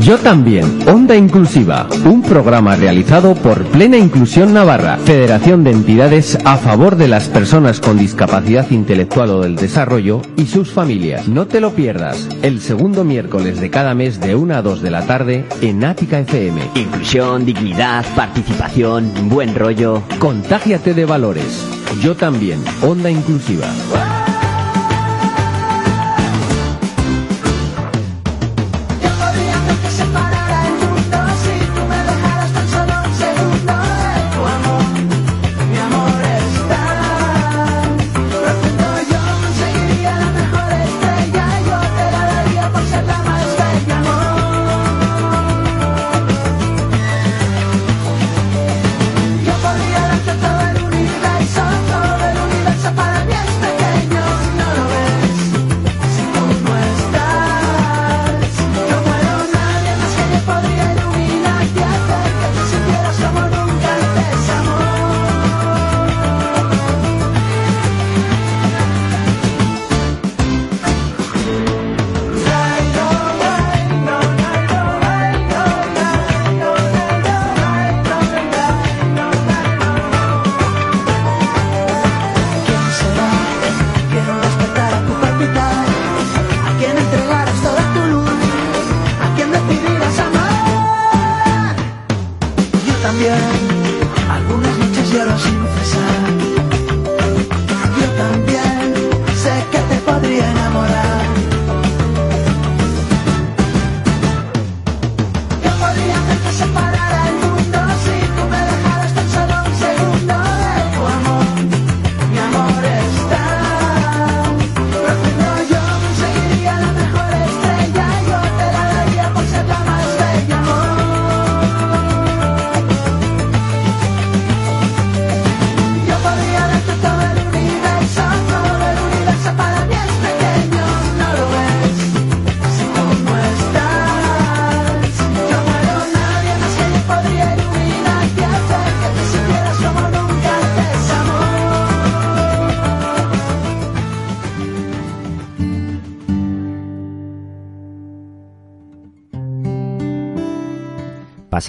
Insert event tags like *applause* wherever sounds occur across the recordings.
Yo también, Onda Inclusiva, un programa realizado por Plena Inclusión Navarra, Federación de Entidades a favor de las personas con discapacidad intelectual o del desarrollo y sus familias. No te lo pierdas, el segundo miércoles de cada mes de 1 a 2 de la tarde en Ática FM. Inclusión, dignidad, participación, buen rollo. Contágiate de valores. Yo también, Onda Inclusiva.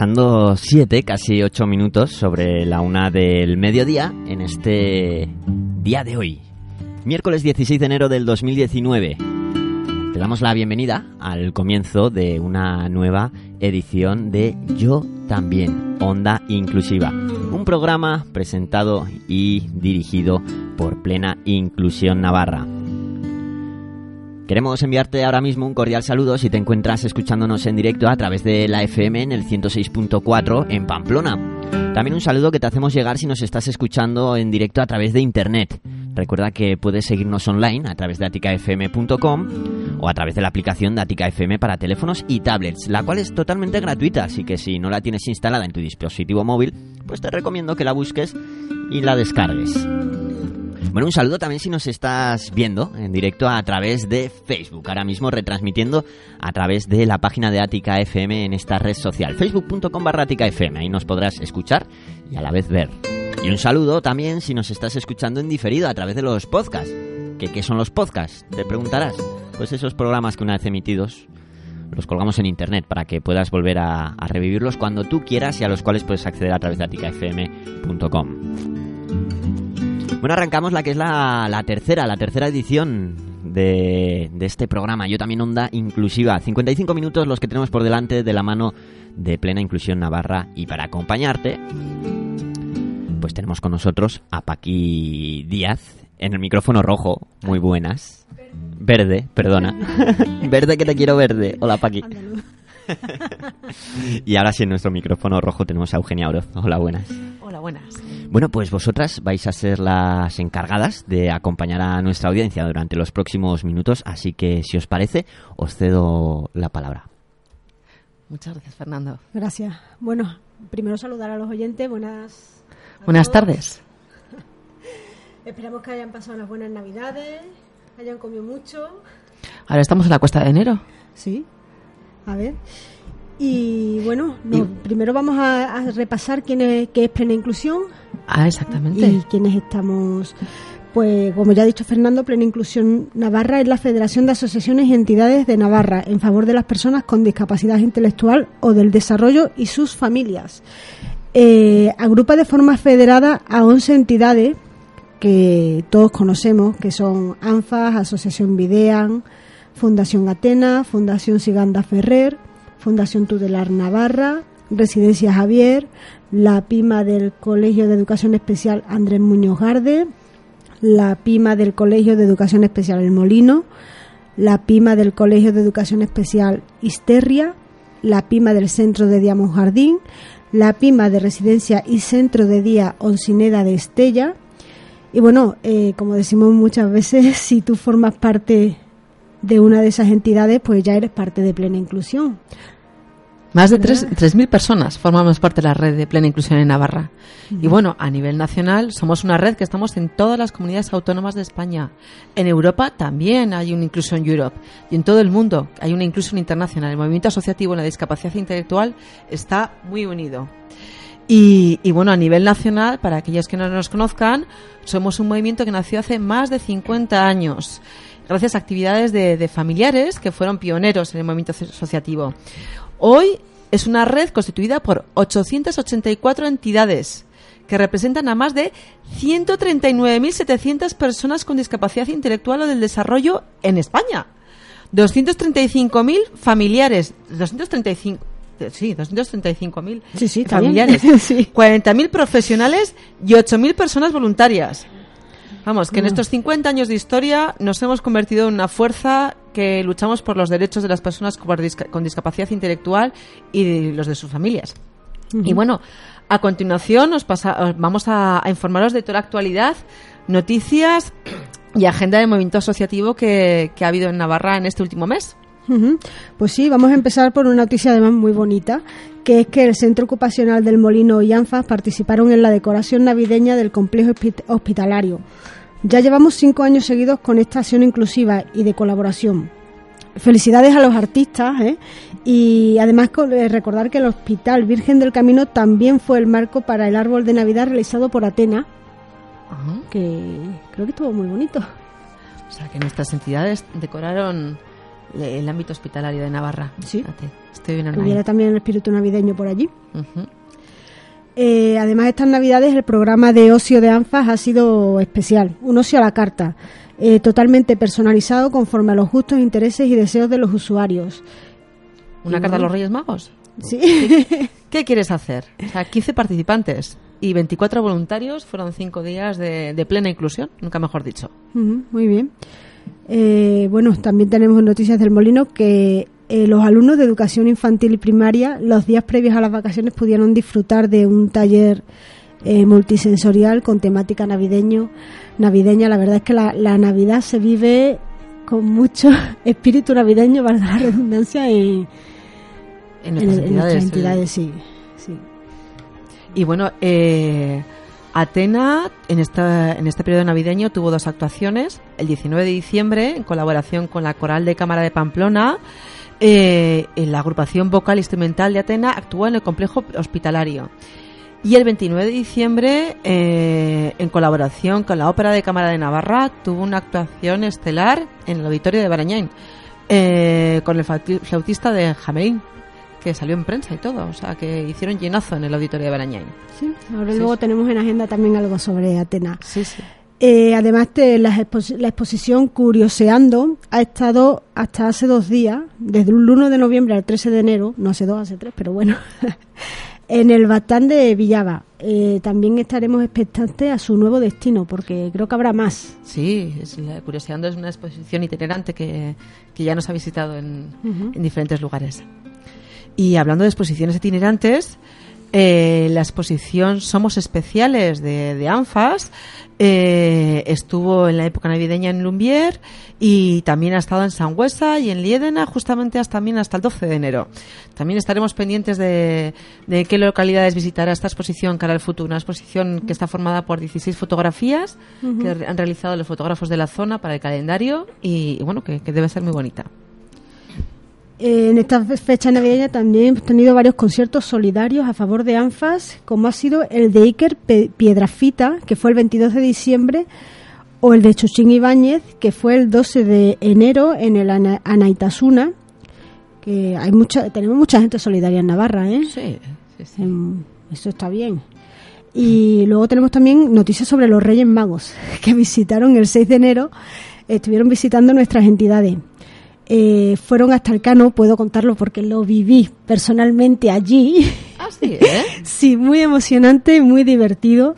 Pasando siete, casi ocho minutos sobre la una del mediodía en este día de hoy, miércoles 16 de enero del 2019. Te damos la bienvenida al comienzo de una nueva edición de Yo también, Onda Inclusiva, un programa presentado y dirigido por Plena Inclusión Navarra. Queremos enviarte ahora mismo un cordial saludo si te encuentras escuchándonos en directo a través de la FM en el 106.4 en Pamplona. También un saludo que te hacemos llegar si nos estás escuchando en directo a través de internet. Recuerda que puedes seguirnos online a través de aticafm.com o a través de la aplicación de Atica FM para teléfonos y tablets, la cual es totalmente gratuita, así que si no la tienes instalada en tu dispositivo móvil, pues te recomiendo que la busques y la descargues. Bueno, un saludo también si nos estás viendo en directo a través de Facebook, ahora mismo retransmitiendo a través de la página de Ática FM en esta red social, facebook.com barra FM, ahí nos podrás escuchar y a la vez ver. Y un saludo también si nos estás escuchando en diferido a través de los podcasts. ¿Qué, qué son los podcasts? Te preguntarás. Pues esos programas que una vez emitidos los colgamos en internet para que puedas volver a, a revivirlos cuando tú quieras y a los cuales puedes acceder a través de aticafm.com. Bueno, arrancamos la que es la, la tercera, la tercera edición de, de, este programa. Yo también Onda Inclusiva. 55 minutos los que tenemos por delante de la mano de Plena Inclusión Navarra. Y para acompañarte, pues tenemos con nosotros a Paqui Díaz en el micrófono rojo. Muy buenas. Verde, perdona. *laughs* verde que te quiero verde. Hola Paqui. *laughs* y ahora sí en nuestro micrófono rojo tenemos a Eugenia Oroz. Hola, buenas. Hola, buenas. Bueno, pues vosotras vais a ser las encargadas de acompañar a nuestra audiencia durante los próximos minutos, así que si os parece, os cedo la palabra. Muchas gracias, Fernando. Gracias. Bueno, primero saludar a los oyentes. Buenas. Buenas tardes. *laughs* Esperamos que hayan pasado unas buenas navidades, hayan comido mucho. Ahora estamos en la cuesta de enero. Sí, a ver. Y bueno, no, primero vamos a, a repasar quién es, qué es plena inclusión Ah, exactamente. y quiénes estamos. Pues como ya ha dicho Fernando, Plena Inclusión Navarra es la Federación de Asociaciones y Entidades de Navarra en favor de las personas con discapacidad intelectual o del desarrollo y sus familias. Eh, agrupa de forma federada a 11 entidades que todos conocemos, que son ANFAS, Asociación Videan, Fundación Atena, Fundación Siganda Ferrer, Fundación Tutelar Navarra, Residencia Javier, la PIMA del Colegio de Educación Especial Andrés Muñoz Garde, la PIMA del Colegio de Educación Especial El Molino, la PIMA del Colegio de Educación Especial Isterria, la PIMA del Centro de Día Monjardín, la PIMA de Residencia y Centro de Día Oncineda de Estella. Y bueno, eh, como decimos muchas veces, *laughs* si tú formas parte de una de esas entidades, pues ya eres parte de plena inclusión. Más de tres- 3.000 personas formamos parte de la red de plena inclusión en Navarra. Y bueno, a nivel nacional somos una red que estamos en todas las comunidades autónomas de España. En Europa también hay una Inclusion Europe. Y en todo el mundo hay una inclusión internacional. El movimiento asociativo en la discapacidad intelectual está muy unido. Y, y bueno, a nivel nacional, para aquellos que no nos conozcan, somos un movimiento que nació hace más de 50 años, gracias a actividades de, de familiares que fueron pioneros en el movimiento asociativo. Hoy es una red constituida por 884 entidades que representan a más de 139.700 personas con discapacidad intelectual o del desarrollo en España. 235.000 familiares, 235 sí, 235.000 Sí, sí, familiares, *laughs* Sí. 40.000 profesionales y 8.000 personas voluntarias. Vamos, que en estos 50 años de historia nos hemos convertido en una fuerza que luchamos por los derechos de las personas con disca- con discapacidad intelectual y de los de sus familias. Y bueno, a continuación os pasa- os vamos a, a informaros de toda la actualidad, noticias y agenda de movimiento asociativo que, que ha habido en Navarra en este último mes. Pues sí, vamos a empezar por una noticia además muy bonita, que es que el Centro Ocupacional del Molino y ANFAS participaron en la decoración navideña del complejo hospi- hospitalario. Ya llevamos cinco años seguidos con esta acción inclusiva y de colaboración. Felicidades a los artistas ¿eh? y además eh, recordar que el Hospital Virgen del Camino también fue el marco para el árbol de Navidad realizado por Atena, que creo que estuvo muy bonito. O sea, que nuestras entidades decoraron el ámbito hospitalario de Navarra. Sí. Estoy bien hubiera también el espíritu navideño por allí. Eh, además, estas navidades el programa de ocio de ANFAS ha sido especial, un ocio a la carta, eh, totalmente personalizado conforme a los gustos, intereses y deseos de los usuarios. ¿Una Y carta a los Reyes Magos? Sí, ¿Qué quieres hacer? O sea, 15 participantes y 24 voluntarios. Fueron 5 días de, de plena inclusión, nunca mejor dicho. Ujú, muy bien. Eh, bueno, también tenemos noticias del Molino que eh, los alumnos de educación infantil y primaria los días previos a las vacaciones pudieron disfrutar de un taller eh, multisensorial con temática navideño, navideña. La verdad es que la, la Navidad se vive con mucho *laughs* espíritu navideño, valga la redundancia, en, En en- nuestras en nuestras entidades. entidades, sí. sí. Y bueno, eh, Atena en, esta, en este periodo navideño tuvo dos actuaciones. El 19 de diciembre, en colaboración con la Coral de Cámara de Pamplona, eh, en la agrupación vocal instrumental de Atena actuó en el complejo hospitalario. Y el 29 de diciembre, eh, en colaboración con la Ópera de Cámara de Navarra, tuvo una actuación estelar en el auditorio de Barañain, eh, con el flauti- flautista de Jamerín, que salió en prensa y todo. O sea, que hicieron llenazo en el auditorio de Barañain. Sí, ahora Sí, luego sí. tenemos en agenda también algo sobre Atenas. Sí, sí. Eh, además, de la, expo- la exposición Curioseando ha estado hasta hace dos días, desde el 1 de noviembre al 13 de enero, no hace dos, hace tres, pero bueno, *laughs* en el Batán de Villava. Eh, también estaremos expectantes a su nuevo destino, porque creo que habrá más. Sí, es la Curioseando es una exposición itinerante que, que ya nos ha visitado en, en diferentes lugares. Y hablando de exposiciones itinerantes, Eh, la exposición Somos Especiales de, de ANFAS eh, estuvo en la época navideña en Lumbier y también ha estado en Sangüesa y en Liedena justamente hasta, también hasta el 12 de enero. También estaremos pendientes de, de qué localidades visitará esta exposición cara al futuro. Una exposición que está formada por 16 fotografías que han realizado los fotógrafos de la zona para el calendario y, y bueno, que, que debe ser muy bonita. En esta fecha navideña también hemos tenido varios conciertos solidarios a favor de ANFAS, como ha sido el de Iker Piedrafita, que fue el 22 de diciembre, o el de Chuchín Ibáñez, que fue el 12 de enero en el Ana- Anaitasuna, que hay mucha, tenemos mucha gente solidaria en Navarra, ¿eh? Sí, sí, sí. Em, Eso está bien. Y luego tenemos también noticias sobre los Reyes Magos, *laughs* que visitaron el 6 de enero, estuvieron visitando nuestras entidades. Eh, fueron hasta el Cano, puedo contarlo porque lo viví personalmente allí. Ah, sí, ¿eh? *laughs* sí, muy emocionante, muy divertido.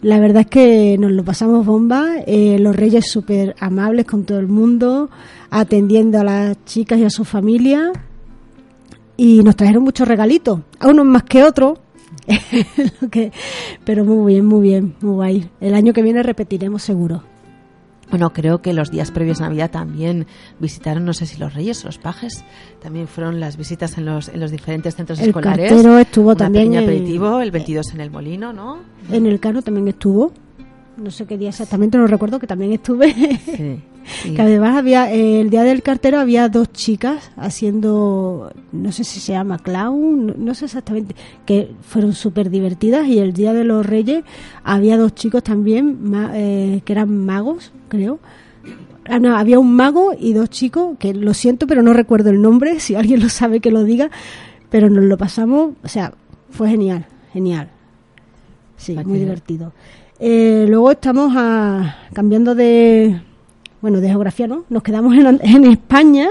La verdad es que nos lo pasamos bomba. Eh, los reyes súper amables con todo el mundo, atendiendo a las chicas y a su familia. Y nos trajeron muchos regalitos, a unos más que otros. *laughs* Pero muy bien, muy bien, muy guay. El año que viene repetiremos seguro. Bueno, creo que los días previos a Navidad también visitaron, no sé si los reyes o los pajes, también fueron las visitas en los, en los diferentes centros El escolares. cartero estuvo Una también en- aperitivo, el 22 en el Molino, ¿no? En el Cano también estuvo. No sé qué día exactamente, no recuerdo que también estuve. Sí. Sí. Que además había, eh, el día del cartero había dos chicas haciendo, no sé si se llama clown, no, no sé exactamente, que fueron súper divertidas y el día de los reyes había dos chicos también ma- eh, que eran magos, creo. Ah, no, había un mago y dos chicos, que lo siento pero no recuerdo el nombre, *laughs* si alguien lo sabe que lo diga, pero nos lo pasamos, o sea, fue genial, genial. Sí, muy divertido. Eh, luego estamos a- cambiando de, bueno, de geografía, ¿no? Nos quedamos en, en España.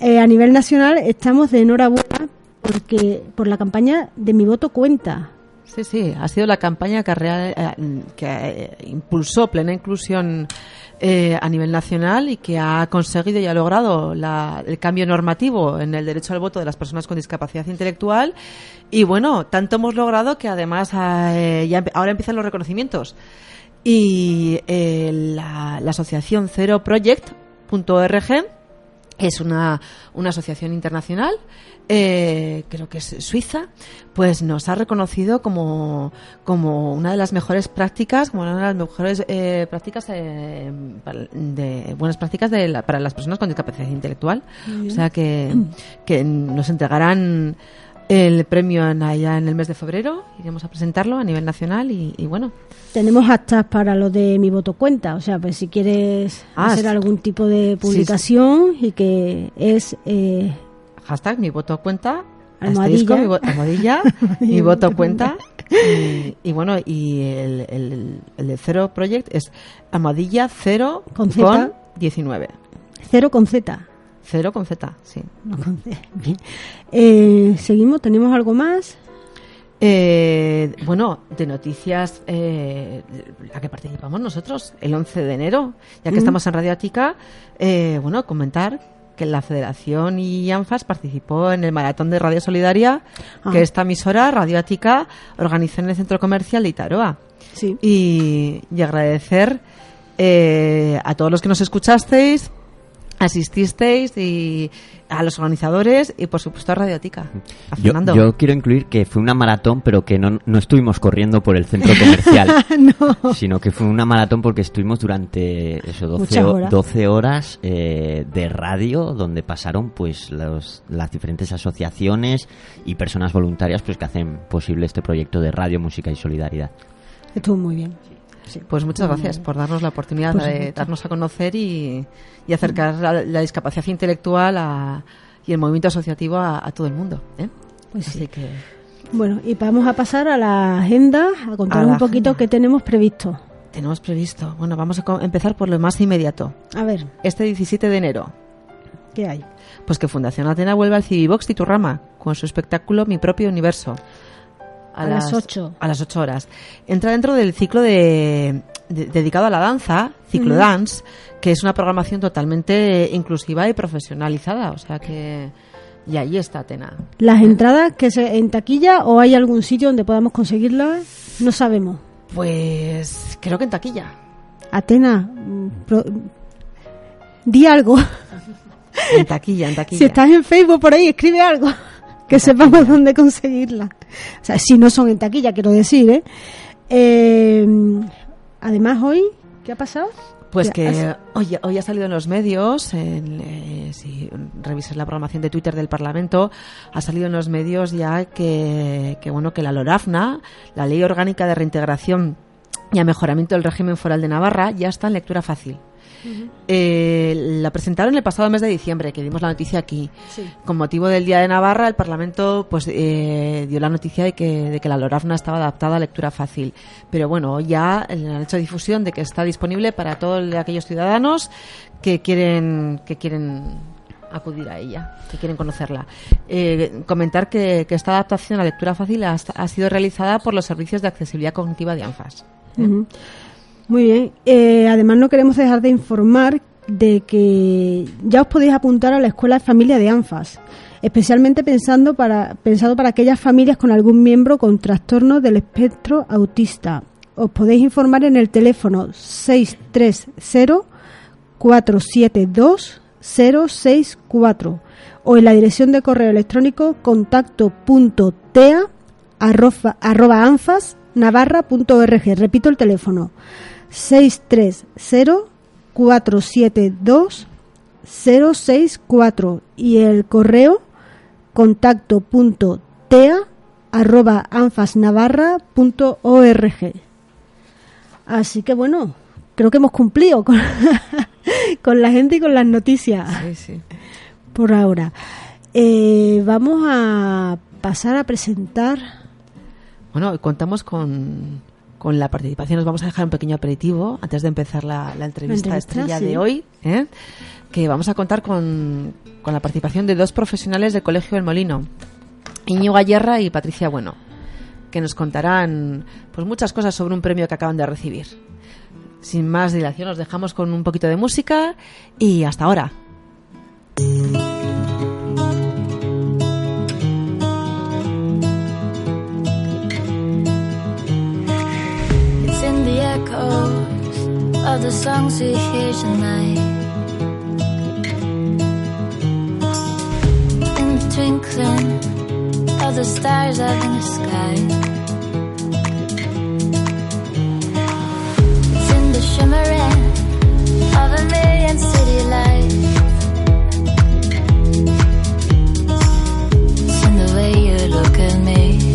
Eh, a nivel nacional estamos de enhorabuena porque por la campaña de Mi Voto Cuenta. Sí, sí, ha sido la campaña que, rea- eh, que eh, impulsó plena inclusión eh, a nivel nacional y que ha conseguido y ha logrado la- el cambio normativo en el derecho al voto de las personas con discapacidad intelectual. Y bueno, tanto hemos logrado que además eh, ahora empiezan los reconocimientos. Y eh, la, la asociación Cero Project.org es una, una asociación internacional, eh, creo que es suiza, pues nos ha reconocido como, como una de las mejores prácticas, como una de las mejores eh, prácticas eh, para- de buenas prácticas de la- para las personas con discapacidad intelectual. O sea que, que nos entregarán el premio en, allá en el mes de febrero, iremos a presentarlo a nivel nacional y, y bueno, Tenemos hashtags para lo de Mi Voto Cuenta. O sea, pues si quieres Ah, hacer algún tipo de publicación y que es eh, hashtag mi voto cuenta Almohadilla. mi, vo- almohadilla, *laughs* mi voto cuenta y, y bueno y el, el, el de cero project es almohadilla cero Con con, Z. 19 cero con Z. cero con z sí No con Z. Bien. Eh, Seguimos, ¿tenemos algo más? Eh, bueno, de noticias, eh, la que participamos nosotros, el 11 de enero, ya que Mm. estamos en Radio Ática, eh, bueno, comentar que la Federación y ANFAS participó en el Maratón de Radio Solidaria Ah. que esta emisora, Radio Ática, organizó en el Centro Comercial de Itaroa. Sí. Y, y agradecer eh, a todos los que nos escuchasteis, asististeis y a los organizadores y por supuesto a Radio Ática. A Yo, quiero incluir que fue una maratón, pero que no, no estuvimos corriendo por el centro comercial, *laughs* no. sino que fue una maratón porque estuvimos durante eso, 12, Muchas ho- horas. 12 horas eh, de radio donde pasaron pues los, las diferentes asociaciones y personas voluntarias pues que hacen posible este proyecto de radio, música y solidaridad. Estuvo muy bien. Sí. Pues muchas gracias por darnos la oportunidad Por de darnos a conocer y, y acercar la, la discapacidad intelectual a- y el movimiento asociativo a, a todo el mundo. ¿eh? Pues sí. Así que Bueno, y vamos a pasar a la agenda, a contar A un poquito agenda. qué tenemos previsto. tenemos previsto. Bueno, vamos a empezar por lo más inmediato. A ver, Este 17 de enero, ¿qué hay? pues que Fundación Atena vuelve al Civivox Titurrama con su espectáculo Mi propio universo. A las ocho. A las 8 horas. Entra dentro del ciclo de, de- dedicado a la danza, ciclo dance, que es una programación totalmente inclusiva y profesionalizada. O sea que Y ahí está Atena. ¿Las entradas que se, en taquilla o hay algún sitio donde podamos conseguirlas? No sabemos. Pues creo que en taquilla. Atena, mm, pro- di algo. En taquilla, en taquilla. Si estás en Facebook por ahí, escribe algo. Que sepamos *laughs* dónde conseguirla. O sea, si no son en taquilla, quiero decir, ¿eh? Eh, además, hoy, ¿qué ha pasado? Pues que hoy, hoy ha salido en los medios, en, eh, si revisas la programación de Twitter del Parlamento, ha salido en los medios ya que, que bueno que la LORAFNA, la Ley Orgánica de Reintegración y a Mejoramiento del Régimen Foral de Navarra, ya está en lectura fácil. Eh, la presentaron el pasado mes de diciembre, que dimos la noticia aquí. Con motivo del Día de Navarra, el Parlamento pues eh, dio la noticia de que, de que la LORAFNA estaba adaptada a lectura fácil. Pero bueno, ya eh, han hecho difusión de que está disponible para todos aquellos ciudadanos que quieren que quieren acudir a ella, que quieren conocerla. Eh, comentar que, que esta adaptación a lectura fácil ha, ha sido realizada por los servicios de accesibilidad cognitiva de ANFAS. Muy bien. Eh, además, no queremos dejar de informar de que ya os podéis apuntar a la Escuela de Familia de ANFAS, especialmente pensando para, pensado para aquellas familias con algún miembro con trastorno del espectro autista. Os podéis informar en el teléfono 630-472-064 o en la dirección de correo electrónico contacto.tea arroba, arroba anfasnavarra.org. Repito el teléfono 630-472-064 y el correo contacto.tea arroba anfasnavarra.org. Así que bueno, creo que hemos cumplido con, *laughs* con la gente y con las noticias Sí, sí. por ahora. Eh, vamos a pasar a presentar. Bueno, contamos con, con la participación. Nos vamos a dejar un pequeño aperitivo antes de empezar la, la entrevista, La entrevista, estrella sí. de hoy. ¿eh? Que vamos a contar con, con la participación de dos profesionales del Colegio del Molino, Íñigo Gallerra y Patricia Bueno, que nos contarán pues muchas cosas sobre un premio que acaban de recibir. Sin más dilación, nos dejamos con un poquito de música y hasta ahora. Echoes of the songs we hear tonight. In the twinkling of the stars up in the sky. It's in the shimmering of a million city lights. The way you look at me.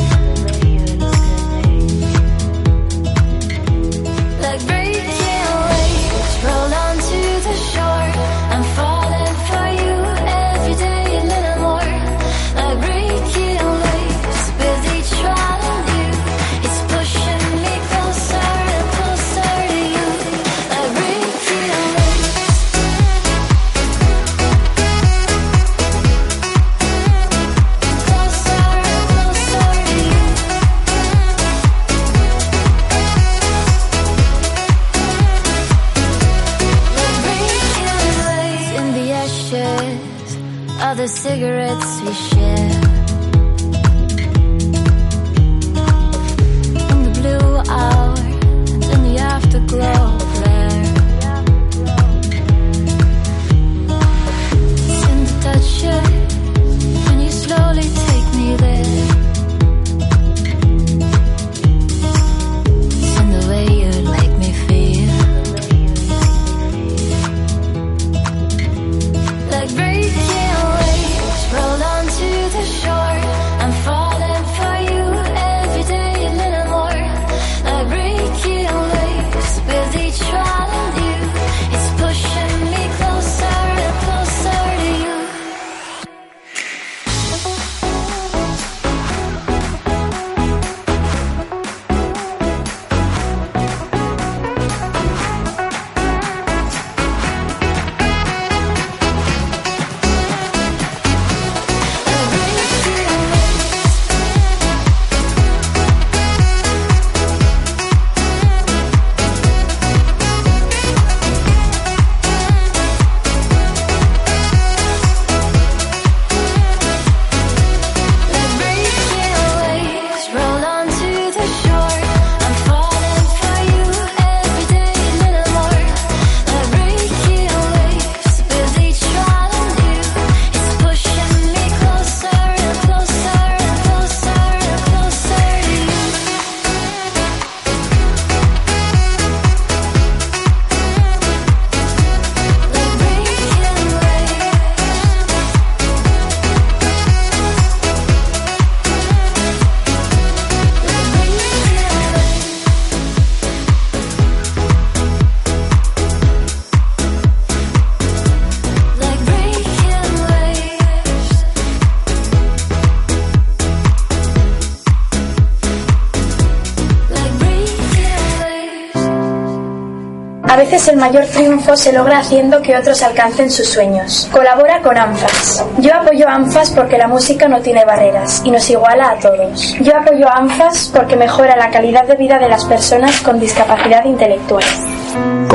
El mayor triunfo se logra haciendo que otros alcancen sus sueños. Colabora con ANFAS. Yo apoyo a ANFAS porque la música no tiene barreras y nos iguala a todos. Yo apoyo a ANFAS porque mejora la calidad de vida de las personas con discapacidad intelectual.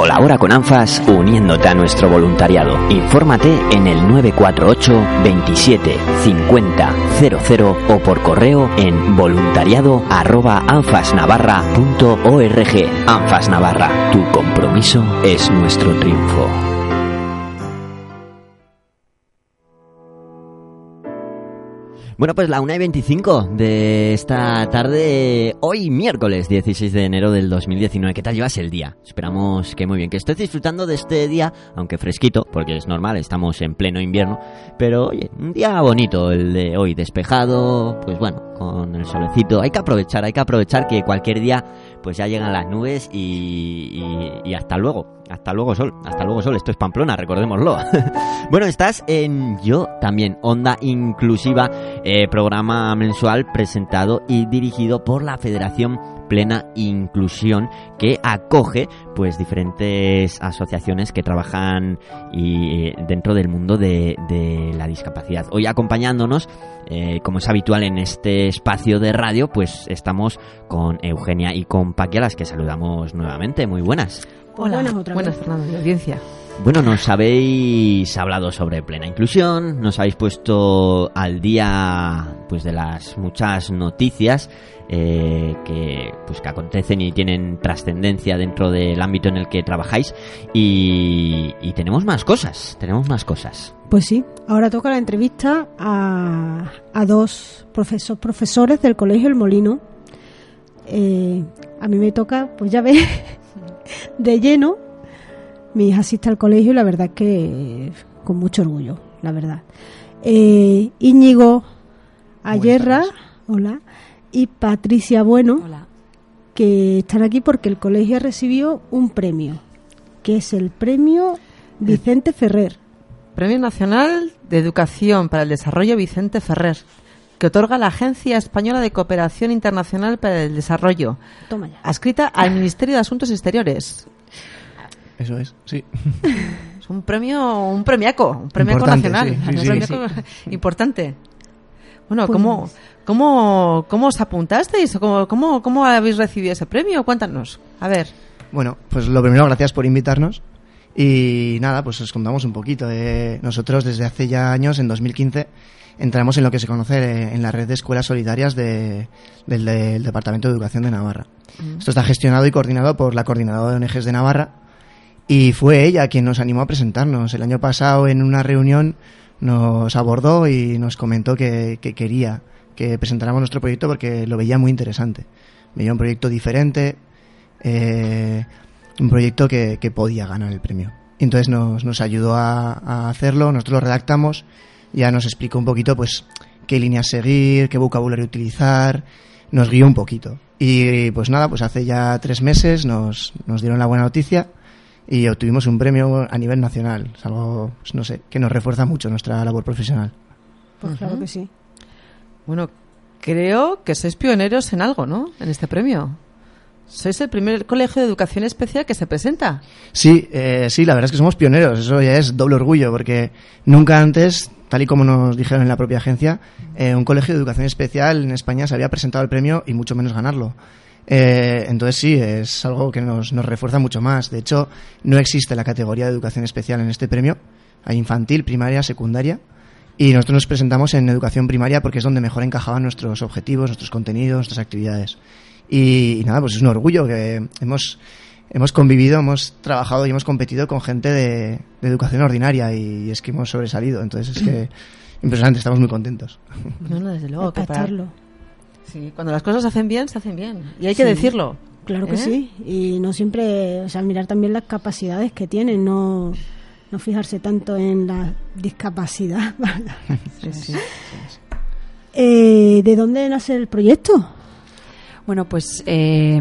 Colabora con ANFAS uniéndote a nuestro voluntariado. Infórmate en el 948 27 50 00 o por correo en voluntariado arroba. ANFAS Navarra, tu compromiso es nuestro triunfo. Bueno, pues la 1 y 25 de esta tarde, hoy miércoles 16 de enero del 2019. ¿Qué tal llevas el día? Esperamos que muy bien, que estés disfrutando de este día, aunque fresquito, porque es normal, estamos en pleno invierno. Pero oye, un día bonito el de hoy, despejado, pues bueno, con el solecito. Hay que aprovechar, hay que aprovechar que cualquier día pues ya llegan las nubes y, y- hasta luego. Hasta luego sol, hasta luego sol, esto es Pamplona, recordémoslo. *laughs* bueno, estás en Yo también, Onda Inclusiva, eh, programa mensual presentado y dirigido por la Federación Plena Inclusión que acoge pues diferentes asociaciones que trabajan y, eh, dentro del mundo de la discapacidad. Hoy acompañándonos, eh, como es habitual en este espacio de radio, pues estamos con Eugenia y con Paqui a las que saludamos nuevamente. Muy buenas. Pues buenas otra buenas vez. Fernando, de audiencia. Bueno, nos habéis hablado sobre plena inclusión, nos habéis puesto al día pues de las muchas noticias eh, que pues que acontecen y tienen trascendencia dentro del ámbito en el que trabajáis y, tenemos más cosas, tenemos más cosas. Pues sí, ahora toca la entrevista a, a dos profesor- profesores del Colegio El Molino. Eh, a mí me toca, pues ya ves, *laughs* de lleno. Mi hija asiste al colegio y la verdad que con mucho orgullo, la verdad. Eh, Íñigo Ayerra, hola, y Patricia Bueno, Hola. que están aquí porque el colegio recibió un premio, que es el premio Vicente Ferrer. Premio Nacional de Educación para el Desarrollo Vicente Ferrer, que otorga la Agencia Española de Cooperación Internacional para el Desarrollo, Toma ya. adscrita al Ministerio de Asuntos Exteriores. Eso es, sí. *laughs* Es un premio, un premiaco, un premiaco Importante, nacional, sí, sí, un sí. *laughs* importante. Bueno, Pues- ¿cómo, cómo, ¿cómo os apuntasteis? ¿Cómo, cómo, ¿Cómo habéis recibido ese premio? Cuéntanos. A ver. Bueno, pues lo primero, gracias por invitarnos. Y nada, pues os contamos un poquito. Eh, nosotros desde hace ya años, en 2015, entramos en lo que se conoce eh, en la red de escuelas solidarias de- del, del Departamento de Educación de Navarra. Esto está gestionado y coordinado por la Coordinadora de ONGs de Navarra. Y fue ella quien nos animó a presentarnos. El año pasado, en una reunión, nos abordó y nos comentó que, que quería que presentáramos nuestro proyecto porque lo veía muy interesante. Veía un proyecto diferente, eh, un proyecto que, podía ganar el premio. Entonces nos, nos ayudó a, a hacerlo, nosotros lo redactamos, ya nos explicó un poquito pues qué líneas seguir, qué vocabulario utilizar, nos guió un poquito. Y pues nada, pues hace ya tres meses nos, nos dieron la buena noticia y obtuvimos un premio a nivel nacional. Es algo, pues, no sé, que nos refuerza mucho nuestra labor profesional. Pues claro que sí. Bueno, creo que sois pioneros en algo, ¿no? En este premio. Sois el primer colegio de educación especial que se presenta. Sí, eh, sí, la verdad es que somos pioneros. Eso ya es doble orgullo, porque nunca antes, tal y como nos dijeron en la propia agencia, eh, un colegio de educación especial en España se había presentado el premio y mucho menos ganarlo. Eh, entonces sí, es algo que nos, nos refuerza mucho más. De hecho, no existe la categoría de educación especial en este premio. Hay infantil, primaria, secundaria. Y nosotros nos presentamos en educación primaria porque es donde mejor encajaban nuestros objetivos, nuestros contenidos, nuestras actividades. Y, y nada, pues es un orgullo que hemos, hemos convivido, hemos trabajado y hemos competido con gente de, de educación ordinaria y, es que hemos sobresalido. Entonces es que *clears throat* impresionante, estamos muy contentos. No, no, desde luego. Para- estarlo. Sí, cuando las cosas se hacen bien, se hacen bien. Y hay que Sí. decirlo. Claro que ¿Eh? sí. Y no siempre, o sea, mirar también las capacidades que tienen, no, no fijarse tanto en la discapacidad. *laughs* Sí, sí. Eh, ¿De dónde nace el proyecto? Bueno, pues eh,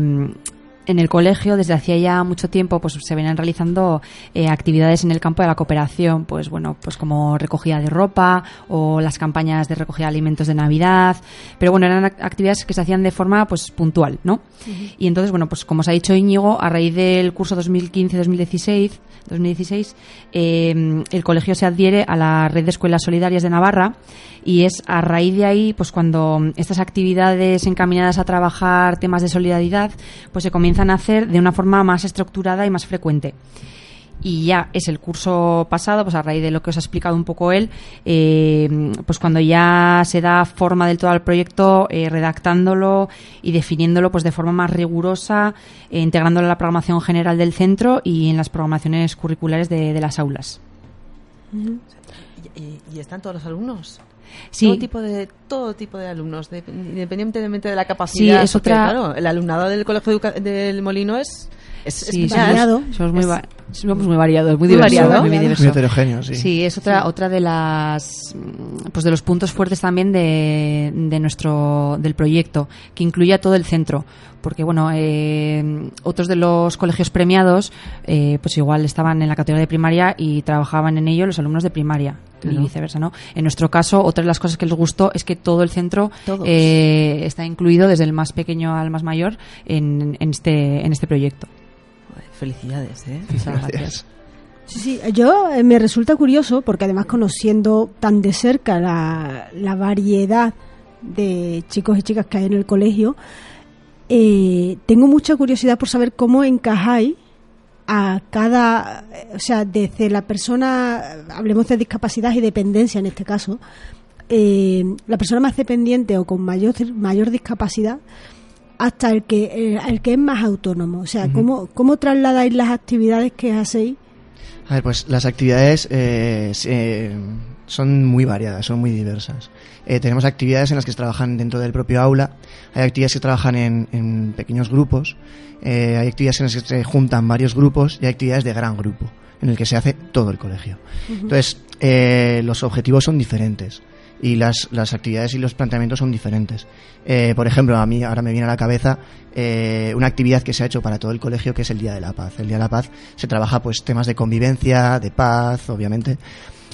en el colegio desde hacía ya mucho tiempo pues se venían realizando eh, actividades en el campo de la cooperación pues bueno pues como recogida de ropa o las campañas de recogida de alimentos de navidad. Pero bueno eran ac- actividades que se hacían de forma pues puntual no y entonces bueno pues como os ha dicho Íñigo a raíz del curso 2015-2016 2016 eh, el colegio se adhiere a la red de escuelas solidarias de Navarra y es a raíz de ahí pues cuando estas actividades encaminadas a trabajar temas de solidaridad pues se comienzan a hacer de una forma más estructurada y más frecuente y ya es el curso pasado, pues a raíz de lo que os ha explicado un poco él, eh, pues cuando ya se da forma del todo al proyecto, eh, redactándolo y definiéndolo pues de forma más rigurosa, eh, integrándolo a la programación general del centro y en las programaciones curriculares de, de las aulas. ¿Y, y están todos los alumnos? Sí. Todo tipo de, todo tipo de alumnos, de- independientemente de la capacidad. Sí, es porque, otra- Claro, el alumnado del Colegio Educa- del Molino es... es, Sí, es somos, variado. somos muy, Es- va- somos muy variados, muy Muy diversos, variado. muy Muy diverso. Muy heterogéneo, sí. Sí, es otra otra de las mm, pues de los puntos fuertes también de, de nuestro del proyecto que incluye a todo el centro porque bueno eh, otros de los colegios premiados eh, pues igual estaban en la categoría de primaria y trabajaban en ello los alumnos de primaria y viceversa no en nuestro caso otra de las cosas que les gustó es que todo el centro eh, está incluido desde el más pequeño al más mayor en, en este en este proyecto. Felicidades, ¿eh? Muchas Gracias. Sí, sí, yo eh, me resulta curioso porque además conociendo tan de cerca la, la variedad de chicos y chicas que hay en el colegio, eh, tengo mucha curiosidad por saber cómo encajáis a cada, o sea, desde la persona, hablemos de discapacidad y dependencia en este caso, eh, la persona más dependiente o con mayor, mayor discapacidad hasta el que, el que es más autónomo. O sea, ¿cómo, ¿cómo trasladáis las actividades que hacéis? A ver, pues las actividades eh, se- son muy variadas, son muy diversas. Eh, tenemos actividades en las que se trabajan dentro del propio aula, hay actividades que trabajan en, en pequeños grupos, eh, hay actividades en las que se juntan varios grupos y hay actividades de gran grupo, en el que se hace todo el colegio. Entonces, eh, los objetivos son diferentes y las, las actividades y los planteamientos son diferentes. Por ejemplo, a mí ahora me viene a la cabeza una actividad que se ha hecho para todo el colegio que es el Día de la Paz. El Día de la Paz se trabaja pues temas de convivencia, de paz, obviamente.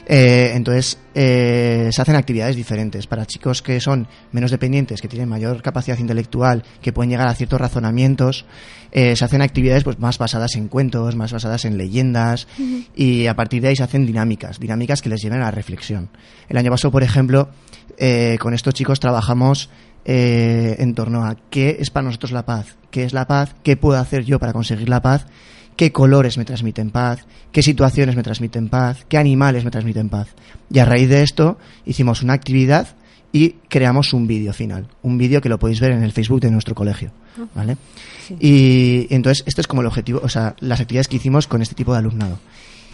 Eh, entonces, eh, se hacen actividades diferentes para chicos que son menos dependientes, que tienen mayor capacidad intelectual, que pueden llegar a ciertos razonamientos. eh, se hacen actividades pues más basadas en cuentos, más basadas en leyendas y a partir de ahí se hacen dinámicas, dinámicas que les lleven a la reflexión. El año pasado, por ejemplo, con estos chicos trabajamos en torno a qué es para nosotros la paz, qué es la paz, qué puedo hacer yo para conseguir la paz, qué colores me transmiten paz, qué situaciones me transmiten paz, qué animales me transmiten paz. Y a raíz de esto hicimos una actividad y creamos un vídeo final, un vídeo que lo podéis ver en el Facebook de nuestro colegio, ¿vale? Y entonces esto es como el objetivo, o sea, las actividades que hicimos con este tipo de alumnado.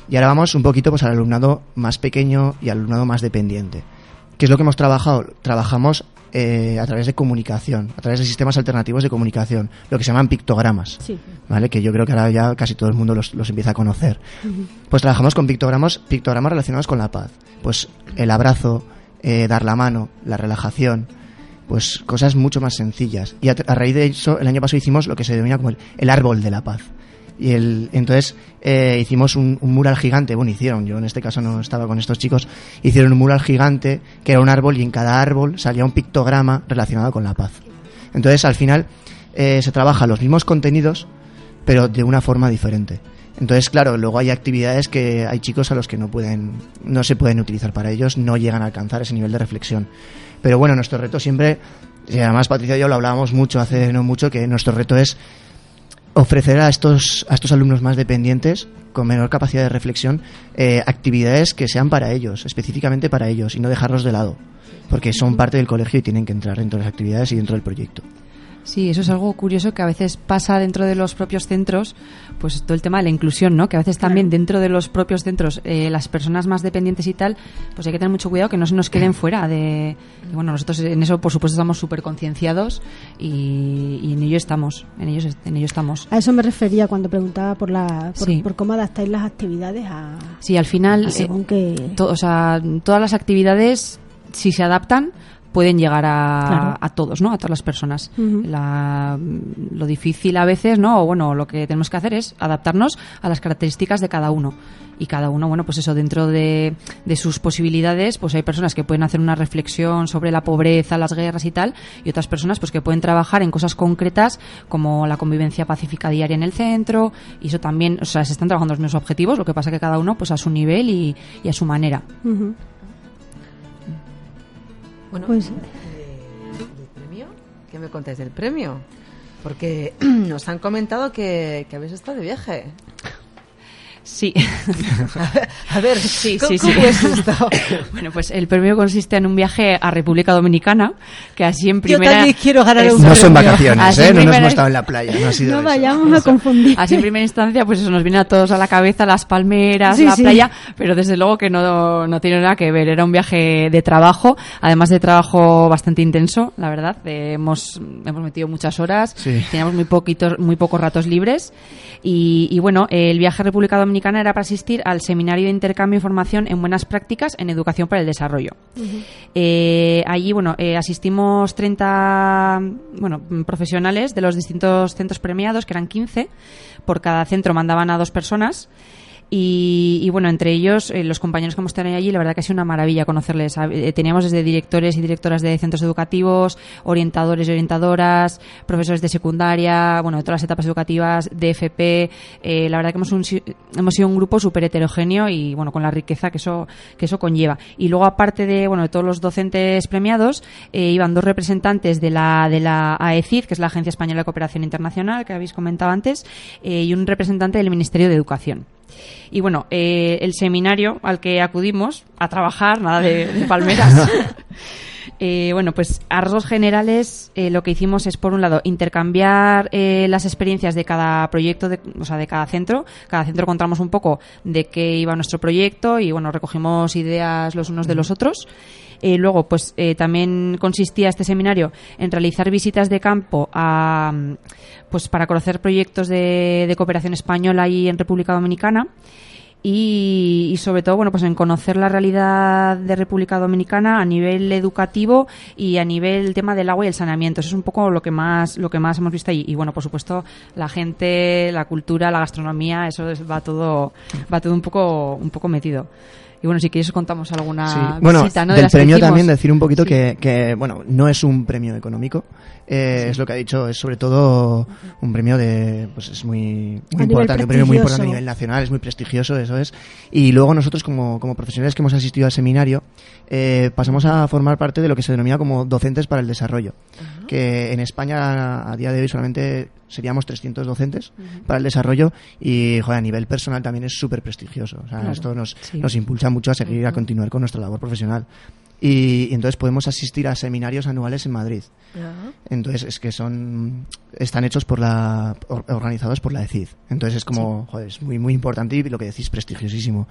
Y ahora vamos un poquito pues al alumnado más pequeño y al alumnado más dependiente. ¿Qué es lo que hemos trabajado? Trabajamos eh, a través de comunicación, a través de sistemas alternativos de comunicación, lo que se llaman pictogramas. Sí. ¿Vale? Que yo creo que ahora ya casi todo el mundo los, los empieza a conocer. Pues trabajamos con pictogramas, pictogramas relacionados con la paz. Pues el abrazo, eh, dar la mano, la relajación, pues cosas mucho más sencillas. Y a, a raíz de eso, el año pasado hicimos lo que se denomina como el, el árbol de la paz. Y el, entonces eh, hicimos un, mural gigante, bueno, hicieron, yo en este caso no estaba con estos chicos, hicieron un mural gigante que era un árbol y en cada árbol salía un pictograma relacionado con la paz. Entonces al final eh, se trabajan los mismos contenidos, pero de una forma diferente. Entonces, claro, luego hay actividades que hay chicos a los que no pueden, no se pueden utilizar para ellos, no llegan a alcanzar ese nivel de reflexión. Pero bueno, nuestro reto siempre, y además Patricia y yo lo hablábamos mucho hace no mucho, que nuestro reto es ofrecer a estos, a estos alumnos más dependientes, con menor capacidad de reflexión, eh, actividades que sean para ellos, específicamente para ellos, y no dejarlos de lado, porque son parte del colegio y tienen que entrar dentro de las actividades y dentro del proyecto. Sí, eso es algo curioso que a veces pasa dentro de los propios centros, pues todo el tema de la inclusión, ¿no? Que a veces también dentro de los propios centros, eh, las personas más dependientes y tal, pues hay que tener mucho cuidado que no se nos queden fuera de... Y bueno, nosotros en eso, por supuesto, estamos súper concienciados y, y en ello estamos, en ello, en ello estamos. A eso me refería cuando preguntaba por, la, por, Sí. por cómo adaptáis las actividades a, Sí, al final, eh, según que... to- o sea, todas las actividades, si se adaptan, pueden llegar a, Claro. a todos, ¿no? A todas las personas. La- lo difícil a veces, ¿no? O bueno, lo que tenemos que hacer es adaptarnos a las características de cada uno. Y cada uno, bueno, pues eso, dentro de, de sus posibilidades, pues hay personas que pueden hacer una reflexión sobre la pobreza, las guerras y tal, y otras personas pues que pueden trabajar en cosas concretas como la convivencia pacífica diaria en el centro, y eso también, o sea, se están trabajando los mismos objetivos, lo que pasa que cada uno pues a su nivel y, y a su manera. Bueno, Pues- eh, ¿del premio? ¿Qué me contáis del premio? Porque *clears throat* nos han comentado que, que habéis estado de viaje. Sí. *laughs* A ver, Sí, ¿cómo, sí, sí. cómo es esto? *laughs* Bueno, pues el premio consiste en un viaje a República Dominicana, que así en Yo primera... también quiero ganar un. *laughs* No son vacaciones, Así ¿eh? No nos hemos estado en la playa, no ha sido No eso. vayamos a confundir. Así en primera instancia, pues eso nos viene a todos a la cabeza las palmeras, Sí, la sí. playa, pero desde luego que no, no tiene nada que ver. Era un viaje de trabajo, además de trabajo bastante intenso, la verdad. Eh, hemos, hemos metido muchas horas, Sí. teníamos muy poquitos, muy pocos ratos libres. Y, y bueno, el viaje a República Dominicana era para asistir al seminario de intercambio y formación en buenas prácticas en educación para el desarrollo. Eh, allí, bueno, eh, asistimos 30 bueno, profesionales de los distintos centros premiados, que eran 15. Por cada centro mandaban a dos personas. Y, y, bueno, entre ellos, eh, los compañeros que hemos tenido allí, la verdad que ha sido una maravilla conocerles. Eh, teníamos desde directores y directoras de centros educativos, orientadores y orientadoras, profesores de secundaria, bueno, de todas las etapas educativas, de FP. eh, la verdad que hemos, un- hemos sido un grupo súper heterogéneo y bueno, con la riqueza que eso, que eso conlleva. Y luego, aparte de, bueno, de todos los docentes premiados, eh, iban dos representantes de la, de la AECID, que es la Agencia Española de Cooperación Internacional, que habéis comentado antes, eh, y un representante del Ministerio de Educación. Y bueno, eh, el seminario al que acudimos a trabajar, nada de, de palmeras. *laughs* Eh, bueno, pues a rasgos generales eh, lo que hicimos es, por un lado, intercambiar eh, las experiencias de cada proyecto, de, o sea, de cada centro. Cada centro contamos un poco de qué iba nuestro proyecto y, bueno, recogimos ideas los unos de los otros. Eh, luego, pues eh, también consistía este seminario en realizar visitas de campo a, pues para conocer proyectos de, cooperación española ahí en República Dominicana y, y sobre todo bueno pues en conocer la realidad de República Dominicana a nivel educativo y a nivel tema del agua y el saneamiento. Eso es un poco lo que más lo que más hemos visto allí y bueno por supuesto la gente la cultura la gastronomía eso es- va todo va todo un poco un poco metido y bueno si quieres os contamos alguna Sí. Bueno, visita ¿no? de del premio también decir un poquito Sí. que, que, bueno, no es un premio económico, eh, es lo que ha dicho, es sobre todo un premio de, pues es muy, muy importante, un premio muy importante a nivel nacional, es muy prestigioso, eso es. Y luego nosotros como, como profesionales que hemos asistido al seminario, eh, pasamos a formar parte de lo que se denomina como docentes para el desarrollo, que en España a día de hoy solamente seríamos 300 docentes para el desarrollo y joder, a nivel personal también es súper prestigioso. O sea, Claro, esto nos, sí. nos impulsa mucho a seguir, a continuar con nuestra labor profesional. Y, y entonces podemos asistir a seminarios anuales en Madrid. Entonces es que son están hechos por la or- organizados por la ECID. Entonces es como, joder, es muy muy importante y lo que decís prestigiosísimo.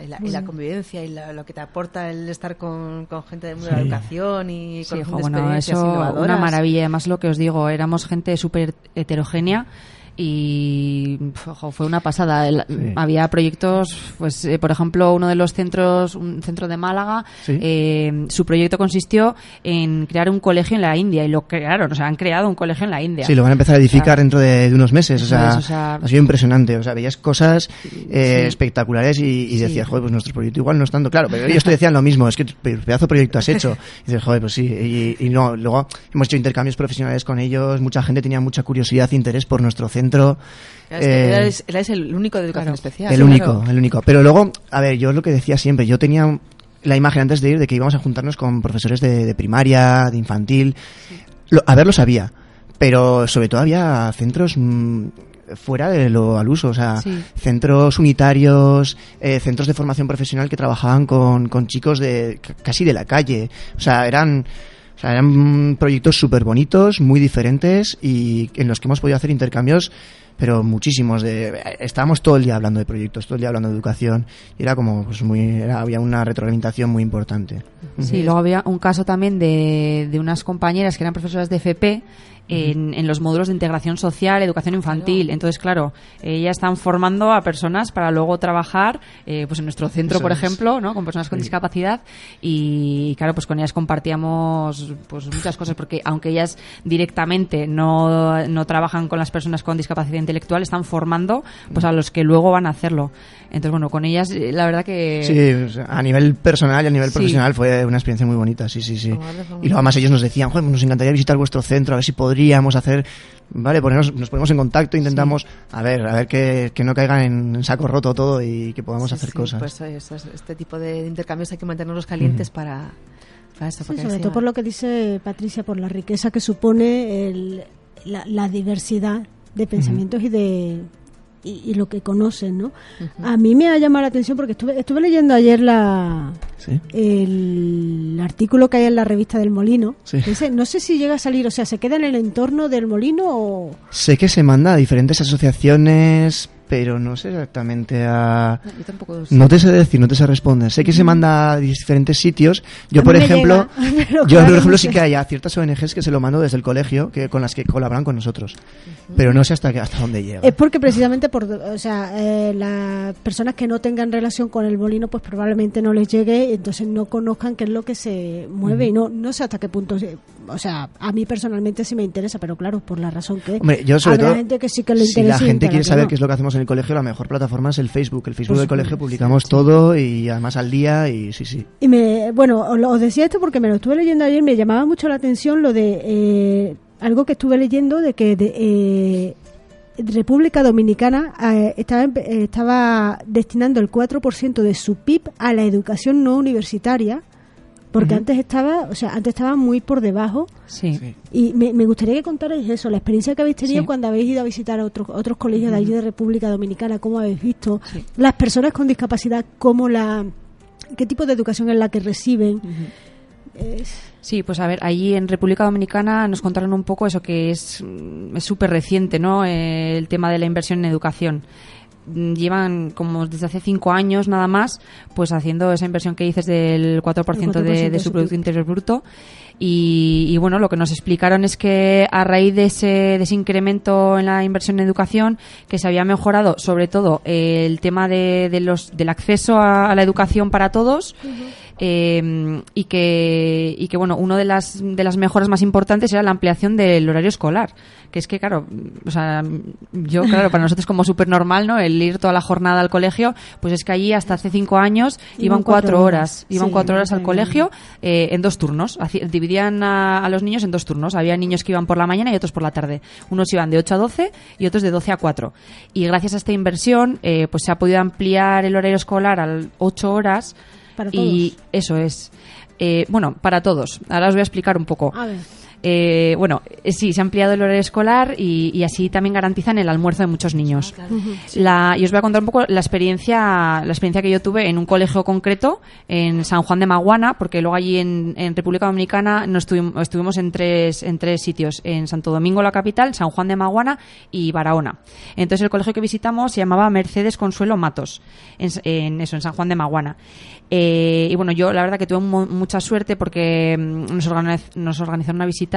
Y la, y la convivencia y la- lo que te aporta el estar con, con gente del mundo de la educación y Sí, con jo, gente de bueno, experiencias eso innovadoras. una maravilla. Además, lo que os digo, éramos gente súper heterogénea y pf, jo, fue una pasada. El- Sí. Había proyectos, pues eh, por ejemplo, uno de los centros, un centro de Málaga, Sí. eh, su proyecto consistió en crear un colegio en la India y lo crearon, o sea, han creado un colegio en la India. Sí, lo van a empezar a edificar O sea, dentro de, de unos meses. O sea, es, o sea- ha sido impresionante. O sea, veías cosas eh, Sí. espectaculares y, decías, joder, pues nuestro proyecto igual no es tanto claro. Pero ellos te decían lo mismo, es que pe- pedazo de proyecto has hecho. Y dices, joder, pues sí. Y, y no, luego hemos hecho intercambios profesionales con ellos. Mucha gente tenía mucha curiosidad e interés por nuestro centro. Eh, el único de educación claro. especial. el claro. único, el único. Pero luego, a ver, yo es lo que decía siempre, yo tenía la imagen antes de ir de que íbamos a juntarnos con profesores de, de primaria, de infantil. Lo- a ver, lo sabía, pero sobre todo había centros mm, fuera de lo al uso, o sea, Sí. centros unitarios, eh, centros de formación profesional que trabajaban con, con chicos de casi de la calle, o sea, eran... O sea, eran proyectos súper bonitos, muy diferentes y en los que hemos podido hacer intercambios, pero muchísimos. De, estábamos todo el día hablando de proyectos, todo el día hablando de educación y era como, pues muy, era- había una retroalimentación muy importante. Sí, luego había un caso también de, de unas compañeras que eran profesoras de FP en, en los módulos de integración social, educación infantil. Entonces, claro, ellas están formando a personas para luego trabajar eh, pues en nuestro centro, Eso por es. ejemplo, ¿no? con personas con Sí. discapacidad. Y claro, pues con ellas compartíamos pues muchas cosas, porque aunque ellas directamente no, no trabajan con las personas con discapacidad intelectual, están formando pues a los que luego van a hacerlo. Entonces, bueno, con ellas, eh, la verdad que. Sí, a nivel personal y a nivel Sí. profesional fue una experiencia muy bonita, sí, sí, sí. Y luego además ellos nos decían, "Joder, nos encantaría visitar vuestro centro, a ver si podríamos hacer, vale, ponernos, nos ponemos en contacto, intentamos, a ver, a ver que, que no caigan en saco roto todo y que podamos Sí, hacer sí, cosas. Pues eso, es- este tipo de intercambios hay que mantenerlos calientes para, para eso. Sí, para que sobre todo por lo que dice Patricia, por la riqueza que supone el- la, la diversidad de pensamientos y de y, y lo que conocen, ¿no? A mí me ha llamado la atención porque estuve, estuve leyendo ayer la Sí. el artículo que hay en la revista del Molino. Sí. que dice- no sé si llega a salir, o sea, se queda en el entorno del Molino o Sé que se manda a diferentes asociaciones, pero no sé exactamente a... Yo tampoco sé. No te sé decir, no te sé responder. Sé que se manda a diferentes sitios. Yo, A por ejemplo, llega, *laughs* yo, claro, por ejemplo, no sí que hay a ciertas ONGs que se lo mando desde el colegio, que con las que colaboran con nosotros. Pero no sé hasta, qué- hasta dónde llega. Es porque precisamente por, o sea, eh, las personas que no tengan relación con el molino, pues probablemente no les llegue, entonces no conozcan qué es lo que se mueve y no, no sé hasta qué punto, o sea, a mí personalmente sí me interesa, pero claro, por la razón que Hombre, yo sobre todo, gente que sí que le si la gente quiere que saber no. qué es lo que hacemos en el colegio, la mejor plataforma es el Facebook. El Facebook Por del colegio publicamos todo y además al día y sí, sí. Y me, bueno, os decía esto porque me lo estuve leyendo ayer, me llamaba mucho la atención lo de eh, algo que estuve leyendo de que de, eh, República Dominicana eh, estaba, eh, estaba destinando el 4% de su PIB a la educación no universitaria, porque antes estaba, o sea, antes estaba muy por debajo. Sí. Y me, me gustaría que contarais eso, la experiencia que habéis tenido Sí. cuando habéis ido a visitar otros otros colegios de allí de República Dominicana, cómo habéis visto las personas con discapacidad, cómo la qué tipo de educación es la que reciben. Sí, pues a ver, allí en República Dominicana nos contaron un poco eso que es mm, es súper reciente, ¿no? Eh, el tema de la inversión en educación. Mm, Llevan como desde hace cinco años nada más, pues haciendo esa inversión que dices del 4%, de, 4% de su Producto Interior Bruto. Y, y bueno, lo que nos explicaron es que a raíz de ese, de ese incremento en la inversión en educación, que se había mejorado sobre todo el tema de, de los, del acceso a, a la educación para todos. Eh, y que y que bueno una de las de las mejoras más importantes era la ampliación del horario escolar. Que es que claro o sea yo claro para nosotros como súper normal no el ir toda la jornada al colegio pues es que allí hasta hace cinco años Iban iban cuatro horas. horas. Iban Sí, cuatro horas al colegio eh, en dos turnos. Dividían a, a los niños en dos turnos. Había niños que iban por la mañana y otros por la tarde. Unos iban de 8 a 12 y otros de 12 a 4 y gracias a esta inversión eh, pues se ha podido ampliar el horario escolar a 8 horas Para y eso es. Eh, bueno para todos. Ahora os voy a explicar un poco. A ver, eh, bueno, eh, sí, se ha ampliado el horario escolar y, y así también garantizan el almuerzo de muchos niños. La, y os voy a contar un poco la experiencia, la experiencia que yo tuve en un colegio concreto en San Juan de Maguana, porque luego allí en, en República Dominicana nos estuvimos, estuvimos en tres, en tres sitios, en Santo Domingo la capital, San Juan de Maguana y Barahona. Entonces el colegio que visitamos se llamaba Mercedes Consuelo Matos, en, en eso, en San Juan de Maguana. Eh, y bueno, yo la verdad que tuve mu- mucha suerte porque mm, nos, organiz- nos organizaron una visita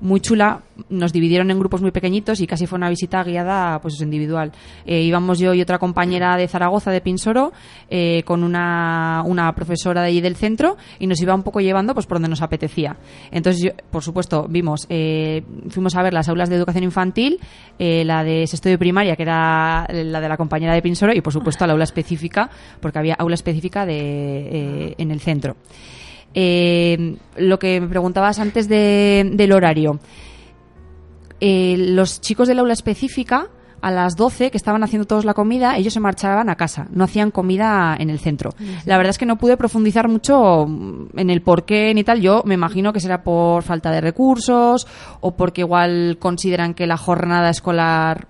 muy chula, nos dividieron en grupos muy pequeñitos y casi fue una visita guiada pues individual. Eh, íbamos yo y otra compañera de Zaragoza, de Pinsoro, eh, con una, una profesora de allí del centro y nos iba un poco llevando pues por donde nos apetecía. Entonces, yo, por supuesto, vimos, eh, fuimos a ver las aulas de educación infantil, eh, la de sexto de primaria, que era la de la compañera de Pinsoro, y por supuesto la aula específica, porque había aula específica de, en el centro. Eh, lo que me preguntabas antes de- del horario. Eh, los chicos del aula específica, a las 12, que estaban haciendo todos la comida, ellos se marchaban a casa, no hacían comida en el centro. La verdad es que no pude profundizar mucho en el por qué ni tal. Yo me imagino que será por falta de recursos o porque igual consideran que la jornada escolar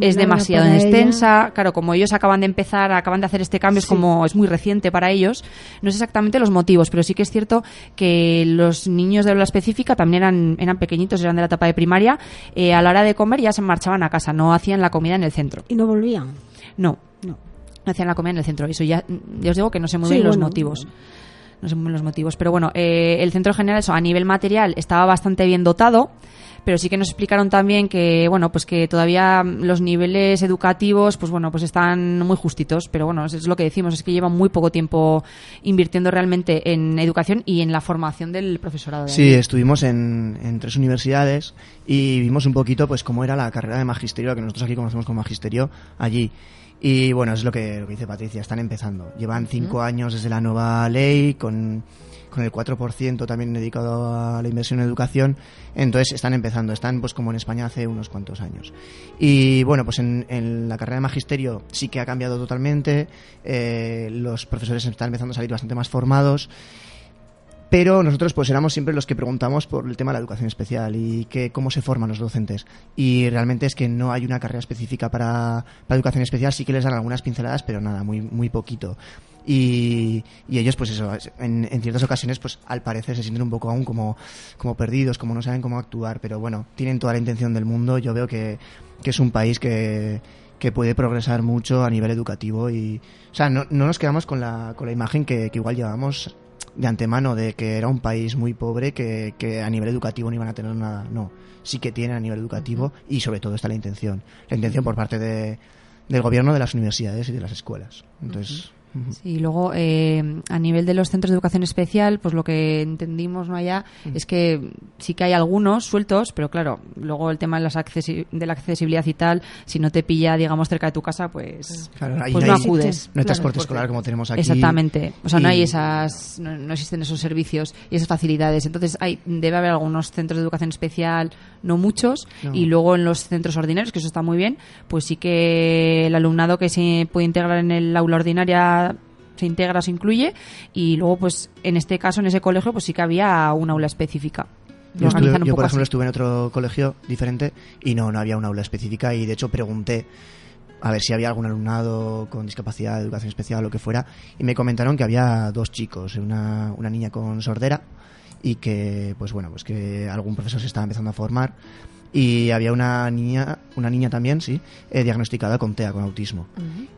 Es demasiado extensa. Claro, como ellos acaban de empezar, acaban de hacer este cambio, es como es muy reciente para ellos. No sé exactamente los motivos, pero sí que es cierto que los niños de aula específica también eran, eran pequeñitos, eran de la etapa de primaria. eh, a la hora de comer ya se marchaban a casa, no hacían la comida en el centro. y no volvían. No, No. no hacían la comida en el centro. Eso ya, ya os digo que no Sí, bien los bueno. motivos. no sé los motivos. Pero bueno, eh, el centro general, eso, a nivel material, estaba bastante bien dotado pero sí que nos explicaron también que bueno pues que todavía los niveles educativos pues bueno pues están muy justitos pero bueno es lo que decimos es que llevan muy poco tiempo invirtiendo realmente en educación y en la formación del profesorado de Sí, estuvimos en, en tres universidades y vimos un poquito pues cómo era la carrera de magisterio, que nosotros aquí conocemos como magisterio, allí. Y bueno, es lo que, lo que dice Patricia, están empezando. Llevan cinco años desde la nueva ley, con, con el 4% también dedicado a la inversión en educación, entonces están empezando, están pues como en España hace unos cuantos años. Y bueno, pues en, la carrera de magisterio sí que ha cambiado totalmente, eh, los profesores están empezando a salir bastante más formados, pero nosotros pues éramos siempre los que preguntamos por el tema de la educación especial y que, cómo se forman los docentes. Y realmente es que no hay una carrera específica para, para educación especial, sí que les dan algunas pinceladas, pero nada, muy, muy poquito. Y, y ellos, pues eso, en, en ciertas ocasiones, pues al parecer se sienten un poco aún como, como perdidos, como no saben cómo actuar, pero bueno, tienen toda la intención del mundo. Yo veo que, que es un país que, que puede progresar mucho a nivel educativo y, o sea, no, no nos quedamos con la, con la imagen que, que igual llevamos de antemano de que era un país muy pobre que, que a nivel educativo no iban a tener nada. No, sí que tienen a nivel educativo y sobre todo está la intención. La intención por parte de, del gobierno, de las universidades y de las escuelas. Entonces, ujú. Sí, y luego eh, a nivel de los centros de educación especial, pues lo que entendimos ¿no? allá es que sí que hay algunos sueltos, pero claro, luego el tema de, las accesi- de la accesibilidad y tal, si no te pilla, digamos, cerca de tu casa, pues, Claro, ahí pues no no hay- acudes. no hay transporte escolar como tenemos aquí. Exactamente. O sea, no hay esas, no, no existen esos servicios y esas facilidades. Entonces, hay, debe haber algunos centros de educación especial, no muchos, No. y luego en los centros ordinarios, que eso está muy bien, pues sí que el alumnado que se puede integrar en el aula ordinaria se integra, se incluye, y luego, pues, en este caso, en ese colegio, pues sí que había un aula específica. Yo, estuve- yo, por ejemplo, así. estuve en otro colegio diferente y no, no había un aula específica y de hecho pregunté a ver si había algún alumnado con discapacidad de educación especial o lo que fuera y me comentaron que había dos chicos, una, una niña con sordera y que, pues bueno, pues que algún profesor se estaba empezando a formar y había una niña, una niña también, sí, eh, diagnosticada con TEA, con autismo.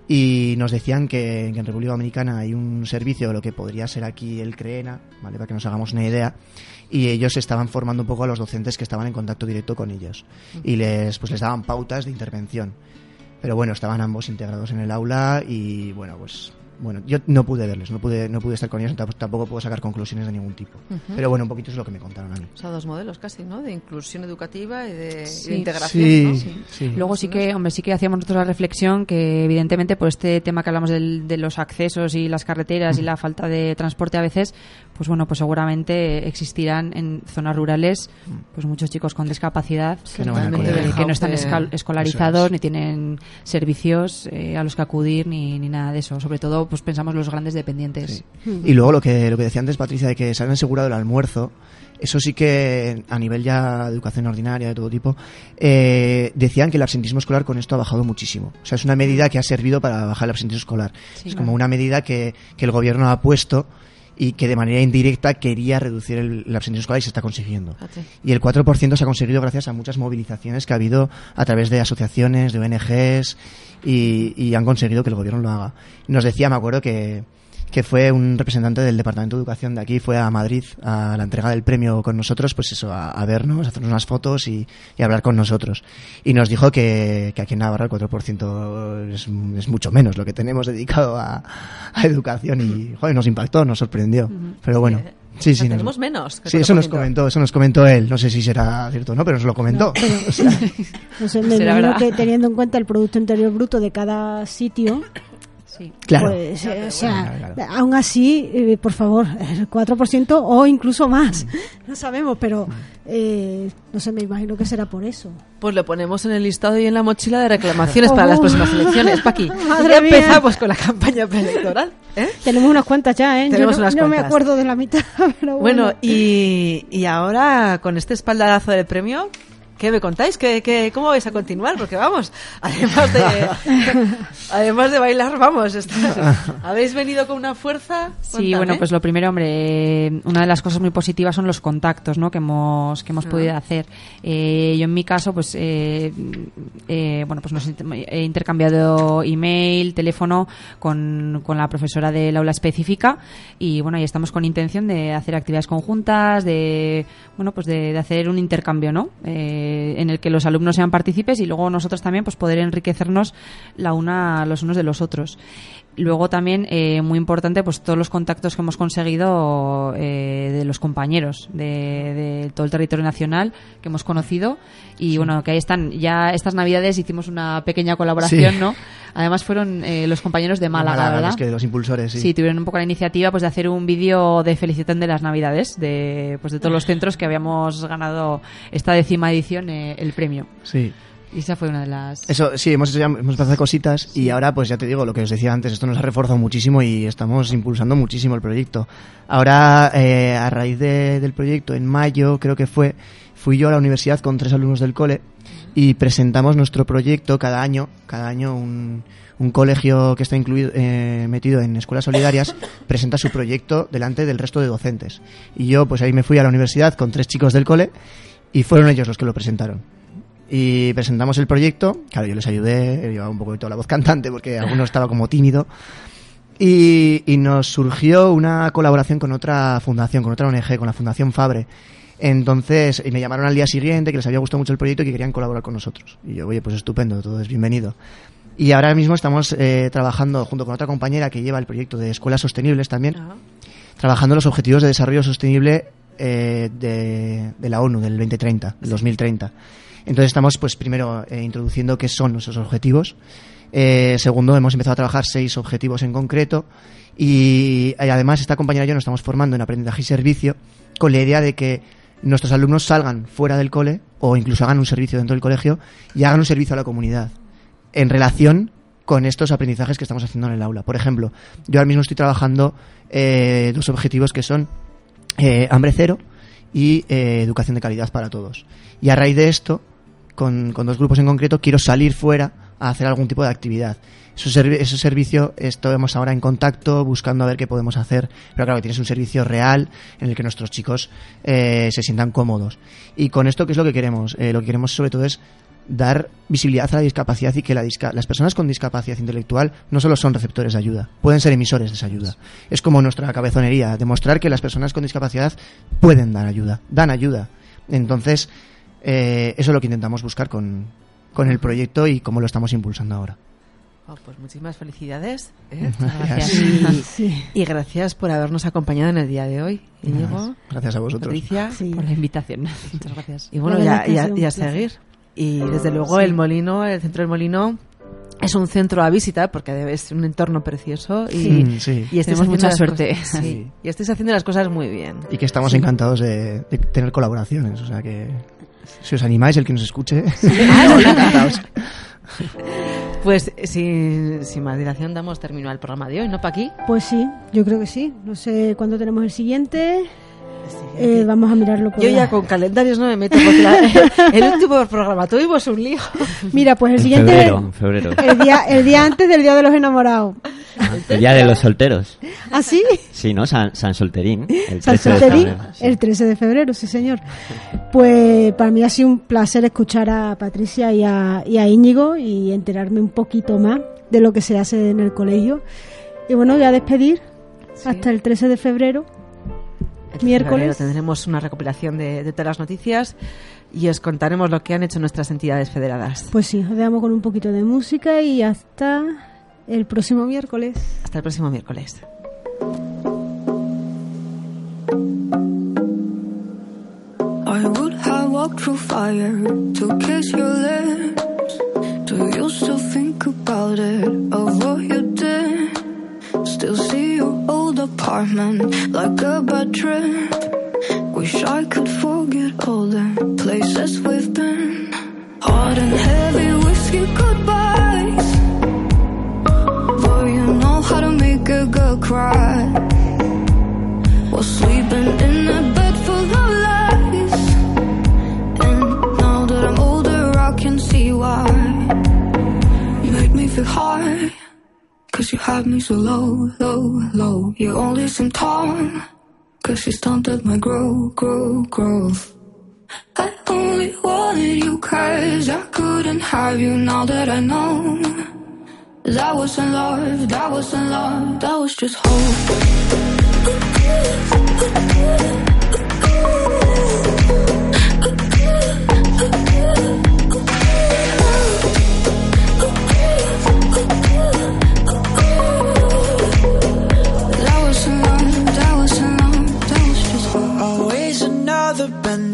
Y nos decían que, que en República Dominicana hay un servicio, lo que podría ser aquí el CREENA, ¿vale? para que nos hagamos una idea, y ellos estaban formando un poco a los docentes que estaban en contacto directo con ellos. Y les, pues les daban pautas de intervención. Pero bueno, estaban ambos integrados en el aula y bueno, pues bueno, yo no pude verles, no pude, no pude estar con ellos, tamp- tampoco puedo sacar conclusiones de ningún tipo. Pero bueno, un poquito es lo que me contaron a mí. O sea, dos modelos casi, ¿no? De inclusión educativa y de, y de Sí. integración, Sí, ¿no? sí. Sí. Luego sí que, hombre, sí que hacíamos nosotros la reflexión que evidentemente por este tema que hablamos del- de los accesos y las carreteras y la falta de transporte a veces, pues bueno, pues seguramente existirán en zonas rurales pues muchos chicos con discapacidad Que no que están escolarizados es. ni tienen servicios eh, a los que acudir ni, ni nada de eso. Sobre todo, pues pensamos los grandes dependientes. Sí. Y luego lo que, lo que decía antes Patricia de que se han asegurado el almuerzo, eso sí que a nivel ya de educación ordinaria de todo tipo, eh, decían que el absentismo escolar con esto ha bajado muchísimo. O sea, es una medida que ha servido para bajar el absentismo escolar. Sí, es claro. como una medida que, que el gobierno ha puesto y que de manera indirecta quería reducir el, el absentismo escolar y se está consiguiendo. Fíjate. Y el 4% se ha conseguido gracias a muchas movilizaciones que ha habido a través de asociaciones, de ONGs, y, y han conseguido que el gobierno lo haga. Nos decía, me acuerdo, que, que fue un representante del Departamento de Educación de aquí, fue a Madrid a la entrega del premio con nosotros, pues eso, a, a vernos, a hacernos unas fotos y, y hablar con nosotros. Y nos dijo que, que aquí en Navarra el 4% es, es mucho menos lo que tenemos dedicado a, a educación y, joder, nos impactó, nos sorprendió. Pero bueno, sí, sí. nos- tenemos menos. Sí, eso nos 4%. comentó, eso nos comentó él. No sé si será cierto o no, pero nos lo comentó. *laughs* O sea, No sé, me Será imagino verdad. que teniendo en cuenta el Producto Interior Bruto de cada sitio, Sí. claro. pues, eh, o sea, Claro, claro. aún así, eh, por favor, el 4% o incluso más. *laughs* No sabemos, pero eh, no sé, me imagino que será por eso. Pues lo ponemos en el listado y en la mochila de reclamaciones para las Oh. próximas elecciones, Paqui. *laughs* Madre ya mía. empezamos con la campaña preelectoral. ¿eh? Tenemos unas cuantas ya, ¿eh? Yo Tenemos no, unas no me acuerdo de la mitad, *laughs* pero bueno. Bueno, y, y ahora con este espaldarazo del premio, ¿Qué me contáis? ¿Qué, qué, cómo vais a continuar? Porque vamos, *laughs* además de, además de bailar, vamos, *laughs* habéis venido con una fuerza. Sí, bueno, pues lo primero, hombre, eh, una de las cosas muy positivas son los contactos, ¿no? Que hemos que hemos Ah. podido hacer. Eh, yo en mi caso, pues, eh, eh, bueno, pues nos he intercambiado email, teléfono con, con la profesora del aula específica y bueno, ahí estamos con intención de hacer actividades conjuntas, de bueno, pues de, de hacer un intercambio, ¿no? Eh, en el que los alumnos sean partícipes y luego nosotros también, pues, poder enriquecernos la una los unos de los otros. Luego también, eh, muy importante, pues todos los contactos que hemos conseguido eh, de los compañeros de, de todo el territorio nacional que hemos conocido. Y bueno, que ahí están. Ya estas navidades hicimos una pequeña colaboración, Sí. ¿no? *laughs* Además fueron eh, los compañeros de Málaga, Málaga, ¿verdad? es que los impulsores, sí. Sí, tuvieron un poco la iniciativa pues de hacer un vídeo de felicitación de las Navidades de pues de todos los centros que habíamos ganado esta décima edición eh, el premio. Sí. Y esa fue una de las Eso, sí, hemos hecho ya, hemos cositas y ahora, pues ya te digo, lo que os decía antes, esto nos ha reforzado muchísimo y estamos impulsando muchísimo el proyecto. Ahora, eh, a raíz de- del proyecto, en mayo creo que fue, fui yo a la universidad con tres alumnos del cole y presentamos nuestro proyecto cada año, cada año un, un colegio que está incluido, eh, metido en escuelas solidarias *laughs* presenta su proyecto delante del resto de docentes. Y yo, pues ahí me fui a la universidad con tres chicos del cole y fueron ellos los que lo presentaron y presentamos el proyecto. Claro, yo les ayudé, llevaba un poco de toda la voz cantante porque alguno estaba como tímido. Y, y nos surgió una colaboración con otra fundación, con otra ONG, con la Fundación Fabre. Entonces, y me llamaron al día siguiente que les había gustado mucho el proyecto y que querían colaborar con nosotros. Y yo, oye, pues estupendo, todo es bienvenido. Y ahora mismo estamos eh, trabajando junto con otra compañera que lleva el proyecto de escuelas sostenibles también, trabajando los objetivos de desarrollo sostenible eh, de, de la ONU del 2030, del 2030. Entonces estamos, pues, primero eh, introduciendo qué son nuestros objetivos. Eh, segundo, hemos empezado a trabajar seis objetivos en concreto. Y, y además, esta compañera y yo nos estamos formando en aprendizaje y servicio con la idea de que nuestros alumnos salgan fuera del cole o incluso hagan un servicio dentro del colegio y hagan un servicio a la comunidad en relación con estos aprendizajes que estamos haciendo en el aula. Por ejemplo, yo ahora mismo estoy trabajando eh, dos objetivos que son eh, hambre cero y eh, educación de calidad para todos. Y a raíz de esto, con, con dos grupos en concreto, quiero salir fuera hacer algún tipo de actividad. Ese, servi- ese servicio estamos ahora en contacto, buscando a ver qué podemos hacer. Pero claro, tienes un servicio real en el que nuestros chicos eh, se sientan cómodos. Y con esto, ¿qué es lo que queremos? Eh, lo que queremos sobre todo es dar visibilidad a la discapacidad y que la las personas con discapacidad intelectual no solo son receptores de ayuda, pueden ser emisores de esa ayuda. Es como nuestra cabezonería, demostrar que las personas con discapacidad pueden dar ayuda, dan ayuda. Entonces, eh, eso es lo que intentamos buscar con, con el proyecto y cómo lo estamos impulsando ahora. Oh, pues muchísimas felicidades. ¿eh? *laughs* Gracias. Y, Sí. y gracias por habernos acompañado en el día de hoy. Íñigo, Gracias a vosotros. Patricia. Sí. por la invitación. Muchas gracias. Y bueno, ya, ya, seguir. Y desde luego el molino, el centro del molino, es un centro a visitar porque debe ser un entorno precioso y, Sí, sí. y Tenemos mucha suerte. cosas- sí, y estáis haciendo las cosas muy bien. Y que estamos encantados de, de tener colaboraciones. O sea que si os animáis, el que nos escuche. *laughs* *laughs* Pues sin, sin más dilación damos término al programa de hoy, ¿no, Paqui? Pues sí, yo creo que sí. No sé cuándo tenemos el siguiente. Eh, vamos a mirarlo por Yo la- ya con calendarios no me meto porque la- *laughs* el último programa tuvimos un lío. *laughs* Mira, pues el En siguiente febrero, en febrero. el día el día antes del día de los enamorados. El día de los solteros. ¿Ah, sí? Sí, ¿no? San, San Solterín. El San 13 de Solterín, febrero, sí. el 13 de febrero, sí señor. Pues para mí ha sido un placer escuchar a Patricia y a, y a Íñigo y enterarme un poquito más de lo que se hace en el colegio. Y bueno, voy a despedir hasta el 13 de febrero. Miércoles. tendremos una recopilación de, de todas las noticias y os contaremos lo que han hecho nuestras entidades federadas. Pues sí, os dejamos con un poquito de música y hasta el próximo miércoles. Hasta el próximo miércoles. I would have walked through fire to kiss your lips. Do you still think about it, of what you did? Still see old apartment like a bad. Wish I could forget all the places we've been. Hard and heavy whiskey goodbyes. Boy, you know how to make a girl cry. While sleeping in a bed full of lies. And now that I'm older, I can see why. You made me feel high. Cause you had me so low, low, low. You only seem tall. Cause you stunted my growth, growth, growth. I only wanted you cause I couldn't have you now that I know. That wasn't love, that wasn't love, that was just hope.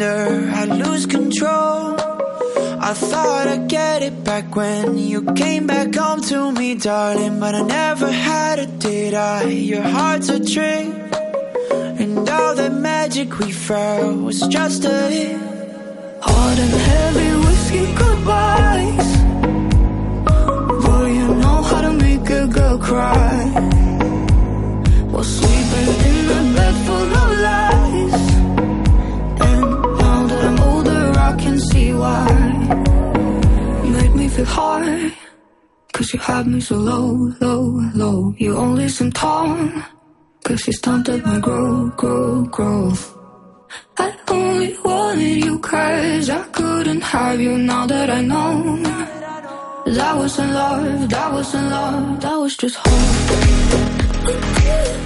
I lose control. I thought I'd get it back when you came back home to me, darling. But I never had it, did I? Your heart's a trick. And all the magic we felt was just a hit. Hard and heavy whiskey goodbyes. Boy, you know how to make a girl cry. While sleeping in a bed full of lies. I can see why. You made me feel high. Cause you had me so low, low, low. You only seem tall. Cause you stunted my growth, growth, growth. I only wanted you cause I couldn't have you now that I know That wasn't love, that wasn't love, that was just hope